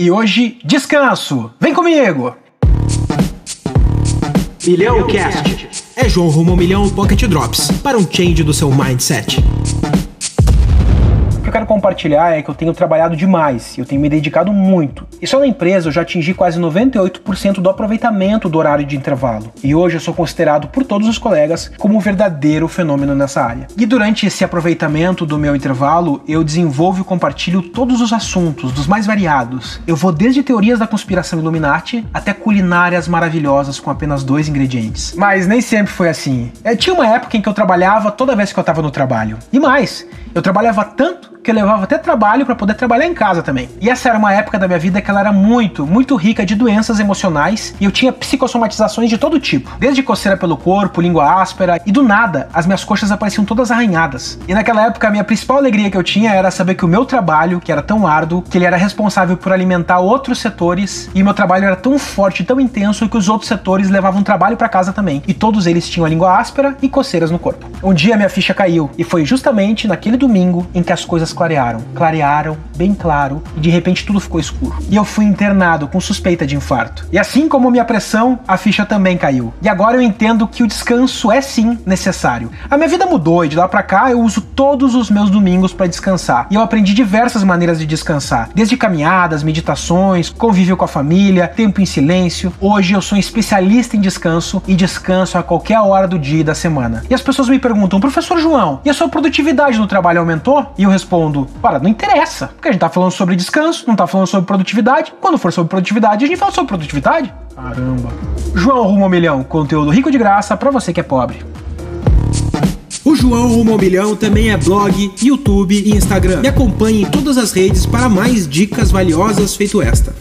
E hoje, descanso. Vem comigo! Milhão Cast. É João rumo milhão Pocket Drops para um change do seu mindset eu quero compartilhar é que eu tenho trabalhado demais, eu tenho me dedicado muito. E só na empresa eu já atingi quase 98% do aproveitamento do horário de intervalo. E hoje eu sou considerado por todos os colegas como um verdadeiro fenômeno nessa área. E durante esse aproveitamento do meu intervalo, eu desenvolvo e compartilho todos os assuntos, dos mais variados. Eu vou desde teorias da conspiração Illuminati até culinárias maravilhosas com apenas dois ingredientes. Mas nem sempre foi assim. Eu tinha uma época em que eu trabalhava toda vez que eu estava no trabalho. E mais, eu trabalhava tanto que eu levava até trabalho para poder trabalhar em casa também. E essa era uma época da minha vida que ela era muito, muito rica de doenças emocionais e eu tinha psicossomatizações de todo tipo, desde coceira pelo corpo, língua áspera e do nada as minhas coxas apareciam todas arranhadas. E naquela época a minha principal alegria que eu tinha era saber que o meu trabalho, que era tão árduo, que ele era responsável por alimentar outros setores e meu trabalho era tão forte, tão intenso que os outros setores levavam trabalho para casa também. E todos eles tinham a língua áspera e coceiras no corpo. Um dia minha ficha caiu e foi justamente naquele domingo em que as coisas clarearam. Clarearam, bem claro, e de repente tudo ficou escuro. E eu fui internado com suspeita de infarto. E assim como minha pressão, a ficha também caiu. E agora eu entendo que o descanso é sim necessário. A minha vida mudou e de lá para cá eu uso todos os meus domingos para descansar. E eu aprendi diversas maneiras de descansar, desde caminhadas, meditações, convívio com a família, tempo em silêncio. Hoje eu sou um especialista em descanso e descanso a qualquer hora do dia e da semana. E as pessoas me perguntam, professor João, e a sua produtividade no trabalho aumentou? E eu respondo respondo: para, não interessa. Porque a gente tá falando sobre descanso, não tá falando sobre produtividade. Quando for sobre produtividade, a gente fala sobre produtividade. Caramba. João Rumo ao Milhão, conteúdo rico de graça para você que é pobre. O João Rumo ao Milhão também é blog, YouTube e Instagram. Me acompanhe em todas as redes para mais dicas valiosas feito esta.